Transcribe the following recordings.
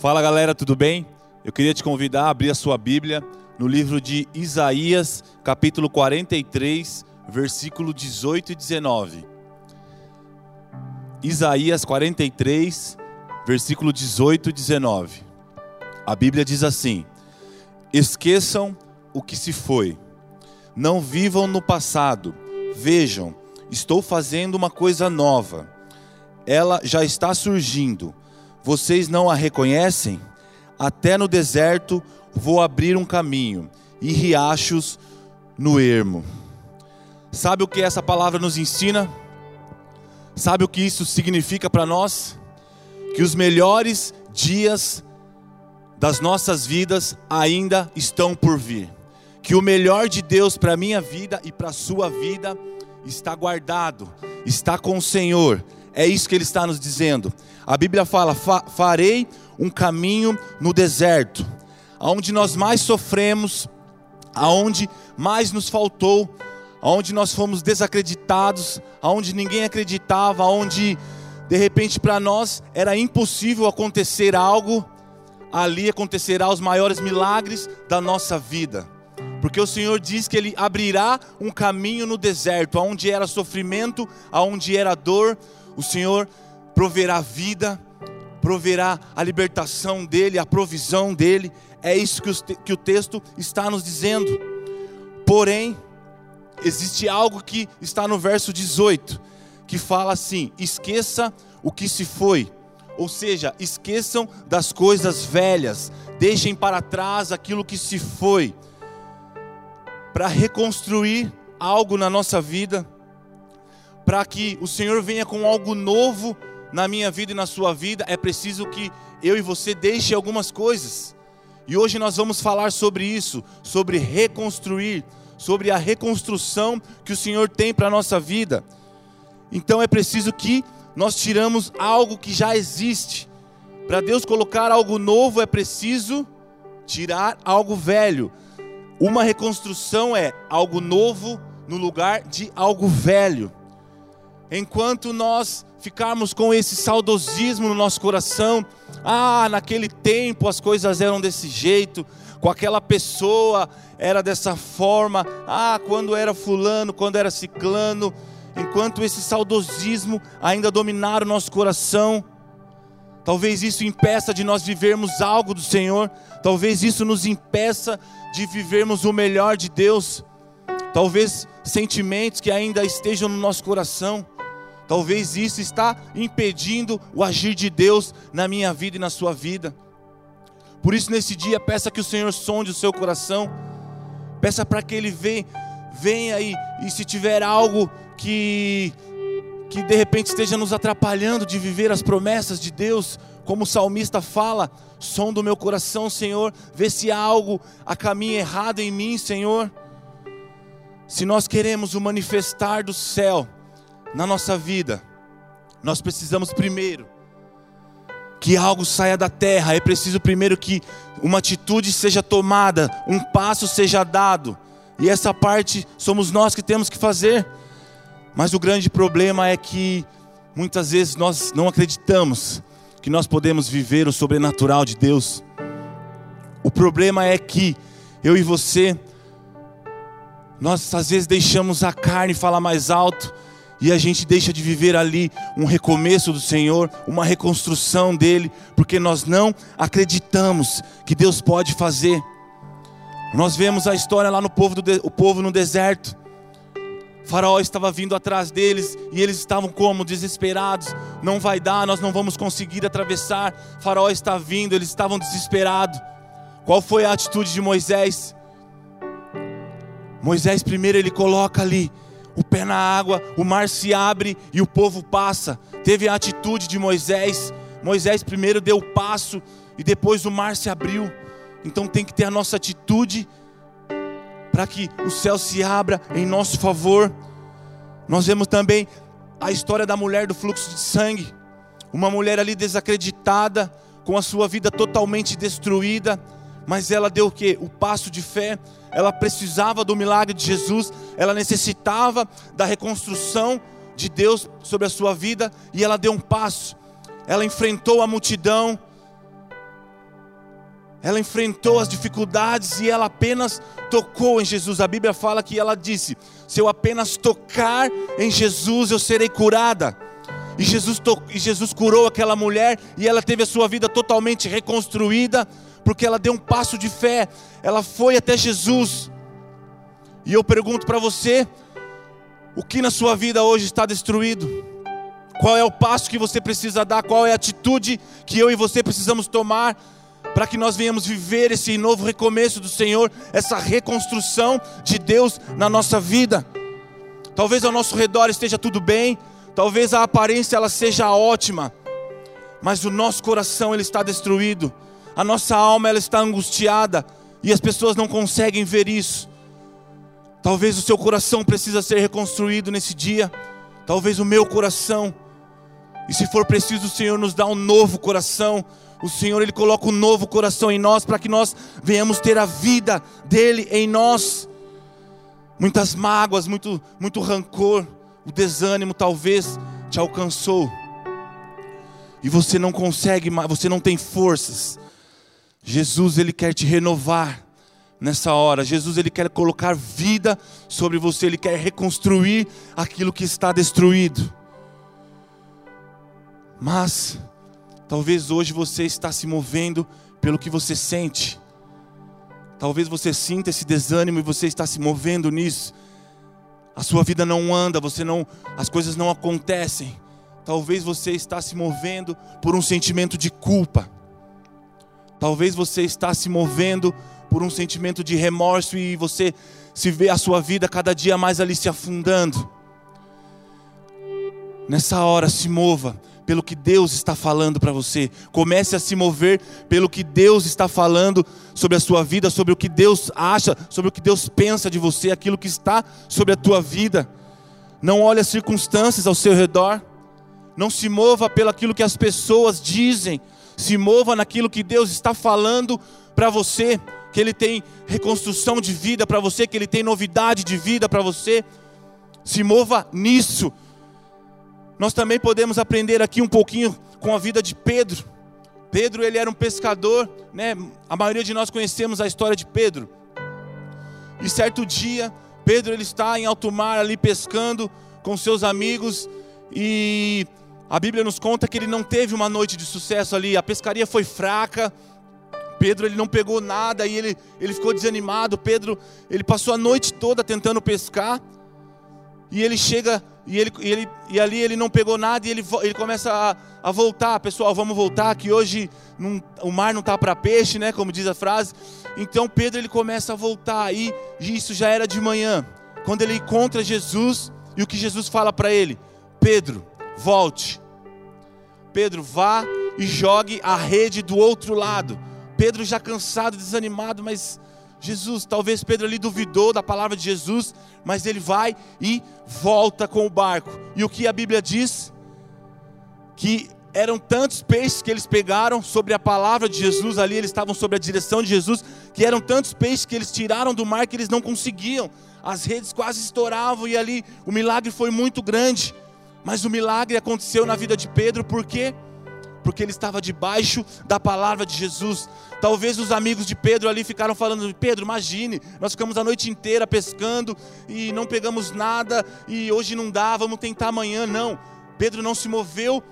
Fala galera, tudo bem? Eu queria te convidar a abrir a sua Bíblia no livro de Isaías, capítulo 43, versículo 18 e 19. Isaías 43, versículo 18 e 19. A Bíblia diz assim: Esqueçam o que se foi, não vivam no passado, vejam, estou fazendo uma coisa nova, ela já está surgindo vocês não a reconhecem? Até no deserto vou abrir um caminho e riachos no ermo. Sabe o que essa palavra nos ensina? Sabe o que isso significa para nós? Que os melhores dias das nossas vidas ainda estão por vir. Que o melhor de Deus para a minha vida e para a sua vida está guardado, está com o Senhor é isso que ele está nos dizendo. A Bíblia fala: farei um caminho no deserto, aonde nós mais sofremos, aonde mais nos faltou, aonde nós fomos desacreditados, aonde ninguém acreditava, aonde de repente para nós era impossível acontecer algo, ali acontecerá os maiores milagres da nossa vida. Porque o Senhor diz que Ele abrirá um caminho no deserto, aonde era sofrimento, aonde era dor, o Senhor proverá vida, proverá a libertação dEle, a provisão dEle. É isso que, que o texto está nos dizendo. Porém, existe algo que está no verso 18, que fala assim: esqueça o que se foi. Ou seja, esqueçam das coisas velhas, deixem para trás aquilo que se foi, para reconstruir algo na nossa vida para que o Senhor venha com algo novo na minha vida e na sua vida, é preciso que eu e você deixe algumas coisas. E hoje nós vamos falar sobre isso, sobre reconstruir, sobre a reconstrução que o Senhor tem para a nossa vida. Então é preciso que nós tiramos algo que já existe. Para Deus colocar algo novo é preciso tirar algo velho. Uma reconstrução é algo novo no lugar de algo velho enquanto nós ficarmos com esse saudosismo no nosso coração, ah, naquele tempo as coisas eram desse jeito, com aquela pessoa era dessa forma, ah, quando era fulano, quando era ciclano, enquanto esse saudosismo ainda dominar o nosso coração, talvez isso impeça de nós vivermos algo do Senhor, talvez isso nos impeça de vivermos o melhor de Deus, talvez sentimentos que ainda estejam no nosso coração, Talvez isso está impedindo o agir de Deus na minha vida e na sua vida. Por isso nesse dia peça que o Senhor sonde o seu coração. Peça para que ele venha, venha e, e se tiver algo que que de repente esteja nos atrapalhando de viver as promessas de Deus, como o salmista fala, som do meu coração, Senhor, vê se há algo a caminho errado em mim, Senhor. Se nós queremos o manifestar do céu, na nossa vida, nós precisamos primeiro que algo saia da terra, é preciso primeiro que uma atitude seja tomada, um passo seja dado, e essa parte somos nós que temos que fazer. Mas o grande problema é que muitas vezes nós não acreditamos que nós podemos viver o sobrenatural de Deus. O problema é que eu e você, nós às vezes deixamos a carne falar mais alto, e a gente deixa de viver ali um recomeço do Senhor, uma reconstrução dele, porque nós não acreditamos que Deus pode fazer. Nós vemos a história lá no povo, do, o povo no deserto. Faraó estava vindo atrás deles e eles estavam como desesperados. Não vai dar, nós não vamos conseguir atravessar. Faraó está vindo, eles estavam desesperados. Qual foi a atitude de Moisés? Moisés primeiro ele coloca ali o pé na água, o mar se abre e o povo passa. Teve a atitude de Moisés. Moisés primeiro deu o passo e depois o mar se abriu. Então tem que ter a nossa atitude para que o céu se abra em nosso favor. Nós vemos também a história da mulher do fluxo de sangue. Uma mulher ali desacreditada, com a sua vida totalmente destruída mas ela deu o que? O passo de fé. Ela precisava do milagre de Jesus, ela necessitava da reconstrução de Deus sobre a sua vida e ela deu um passo. Ela enfrentou a multidão ela enfrentou as dificuldades e ela apenas tocou em Jesus. A Bíblia fala que ela disse: Se eu apenas tocar em Jesus, eu serei curada. E Jesus, e Jesus curou aquela mulher e ela teve a sua vida totalmente reconstruída, porque ela deu um passo de fé, ela foi até Jesus. E eu pergunto para você: o que na sua vida hoje está destruído? Qual é o passo que você precisa dar? Qual é a atitude que eu e você precisamos tomar? para que nós venhamos viver esse novo recomeço do Senhor, essa reconstrução de Deus na nossa vida. Talvez ao nosso redor esteja tudo bem, talvez a aparência ela seja ótima, mas o nosso coração ele está destruído, a nossa alma ela está angustiada e as pessoas não conseguem ver isso. Talvez o seu coração precisa ser reconstruído nesse dia, talvez o meu coração. E se for preciso, o Senhor nos dá um novo coração, o Senhor ele coloca um novo coração em nós para que nós venhamos ter a vida dele em nós. Muitas mágoas, muito muito rancor, o desânimo talvez te alcançou. E você não consegue, você não tem forças. Jesus ele quer te renovar nessa hora. Jesus ele quer colocar vida sobre você, ele quer reconstruir aquilo que está destruído. Mas Talvez hoje você está se movendo pelo que você sente. Talvez você sinta esse desânimo e você está se movendo nisso. A sua vida não anda, você não, as coisas não acontecem. Talvez você está se movendo por um sentimento de culpa. Talvez você está se movendo por um sentimento de remorso e você se vê a sua vida cada dia mais ali se afundando. Nessa hora se mova pelo que Deus está falando para você. Comece a se mover pelo que Deus está falando sobre a sua vida, sobre o que Deus acha, sobre o que Deus pensa de você, aquilo que está sobre a tua vida. Não olhe as circunstâncias ao seu redor. Não se mova pelo aquilo que as pessoas dizem. Se mova naquilo que Deus está falando para você, que Ele tem reconstrução de vida para você, que Ele tem novidade de vida para você. Se mova nisso nós também podemos aprender aqui um pouquinho com a vida de Pedro. Pedro, ele era um pescador, né? A maioria de nós conhecemos a história de Pedro. E certo dia, Pedro ele está em alto mar ali pescando com seus amigos e a Bíblia nos conta que ele não teve uma noite de sucesso ali, a pescaria foi fraca. Pedro ele não pegou nada e ele, ele ficou desanimado. Pedro ele passou a noite toda tentando pescar e ele chega e, ele, e, ele, e ali ele não pegou nada e ele, ele começa a, a voltar. Pessoal, vamos voltar, que hoje não, o mar não está para peixe, né? Como diz a frase. Então Pedro ele começa a voltar e isso já era de manhã. Quando ele encontra Jesus e o que Jesus fala para ele: Pedro, volte. Pedro, vá e jogue a rede do outro lado. Pedro já cansado, desanimado, mas Jesus, talvez Pedro ali duvidou da palavra de Jesus, mas ele vai e volta com o barco. E o que a Bíblia diz? Que eram tantos peixes que eles pegaram sobre a palavra de Jesus, ali eles estavam sobre a direção de Jesus, que eram tantos peixes que eles tiraram do mar que eles não conseguiam. As redes quase estouravam e ali o milagre foi muito grande. Mas o milagre aconteceu na vida de Pedro, por quê? Porque ele estava debaixo da palavra de Jesus. Talvez os amigos de Pedro ali ficaram falando: Pedro, imagine, nós ficamos a noite inteira pescando e não pegamos nada e hoje não dá, vamos tentar amanhã. Não, Pedro não se moveu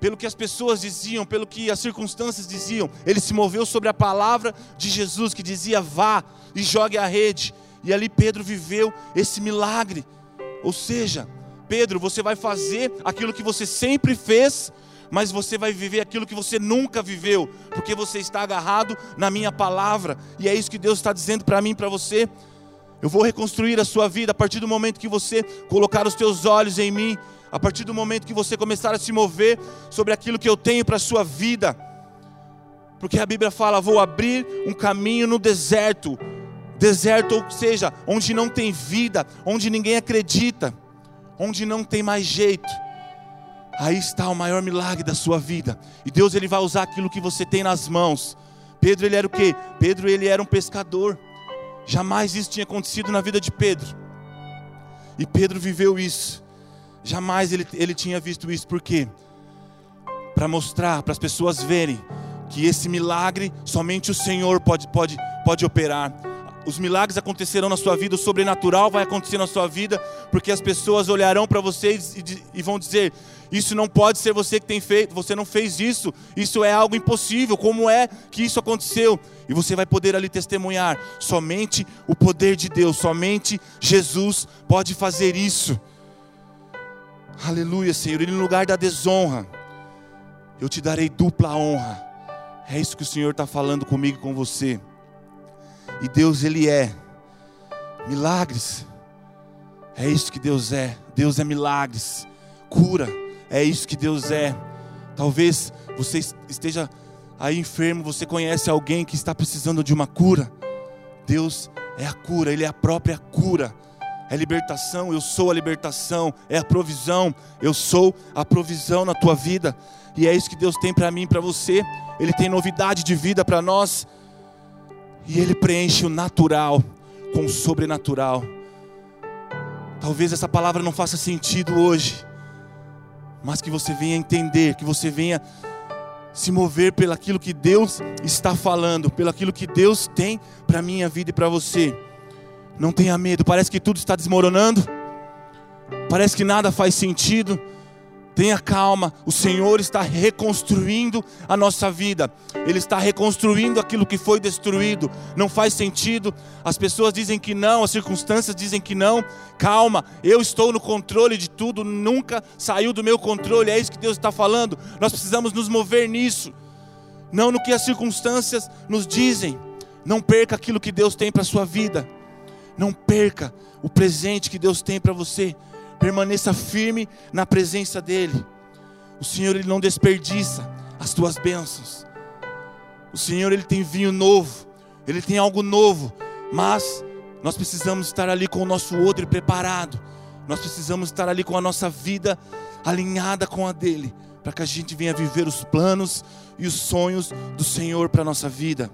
pelo que as pessoas diziam, pelo que as circunstâncias diziam, ele se moveu sobre a palavra de Jesus que dizia: vá e jogue a rede. E ali Pedro viveu esse milagre. Ou seja, Pedro, você vai fazer aquilo que você sempre fez mas você vai viver aquilo que você nunca viveu, porque você está agarrado na minha palavra, e é isso que Deus está dizendo para mim e para você. Eu vou reconstruir a sua vida a partir do momento que você colocar os teus olhos em mim, a partir do momento que você começar a se mover sobre aquilo que eu tenho para a sua vida. Porque a Bíblia fala: vou abrir um caminho no deserto. Deserto, ou seja, onde não tem vida, onde ninguém acredita, onde não tem mais jeito. Aí está o maior milagre da sua vida. E Deus ele vai usar aquilo que você tem nas mãos. Pedro ele era o quê? Pedro ele era um pescador. Jamais isso tinha acontecido na vida de Pedro. E Pedro viveu isso. Jamais ele, ele tinha visto isso. Por quê? Para mostrar, para as pessoas verem que esse milagre somente o Senhor pode, pode, pode operar. Os milagres acontecerão na sua vida, o sobrenatural vai acontecer na sua vida, porque as pessoas olharão para vocês e, e vão dizer: Isso não pode ser você que tem feito, você não fez isso, isso é algo impossível, como é que isso aconteceu? E você vai poder ali testemunhar: somente o poder de Deus, somente Jesus pode fazer isso. Aleluia, Senhor, e no lugar da desonra, eu te darei dupla honra. É isso que o Senhor está falando comigo e com você. E Deus, Ele é milagres. É isso que Deus é. Deus é milagres. Cura. É isso que Deus é. Talvez você esteja aí enfermo, você conhece alguém que está precisando de uma cura. Deus é a cura, Ele é a própria cura. É libertação, eu sou a libertação. É a provisão, eu sou a provisão na tua vida. E é isso que Deus tem para mim para você. Ele tem novidade de vida para nós. E Ele preenche o natural com o sobrenatural. Talvez essa palavra não faça sentido hoje, mas que você venha entender, que você venha se mover pelo aquilo que Deus está falando, pelo aquilo que Deus tem para a minha vida e para você. Não tenha medo, parece que tudo está desmoronando, parece que nada faz sentido, Tenha calma, o Senhor está reconstruindo a nossa vida, Ele está reconstruindo aquilo que foi destruído. Não faz sentido, as pessoas dizem que não, as circunstâncias dizem que não. Calma, eu estou no controle de tudo, nunca saiu do meu controle, é isso que Deus está falando. Nós precisamos nos mover nisso, não no que as circunstâncias nos dizem. Não perca aquilo que Deus tem para a sua vida, não perca o presente que Deus tem para você permaneça firme na presença dEle. O Senhor ele não desperdiça as tuas bênçãos. O Senhor ele tem vinho novo, ele tem algo novo, mas nós precisamos estar ali com o nosso odre preparado. Nós precisamos estar ali com a nossa vida alinhada com a dele, para que a gente venha viver os planos e os sonhos do Senhor para a nossa vida.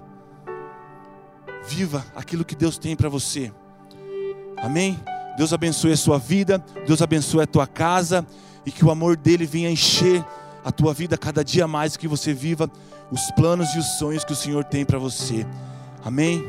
Viva aquilo que Deus tem para você. Amém? Deus abençoe a sua vida, Deus abençoe a tua casa e que o amor dele venha encher a tua vida cada dia mais, que você viva os planos e os sonhos que o Senhor tem para você. Amém?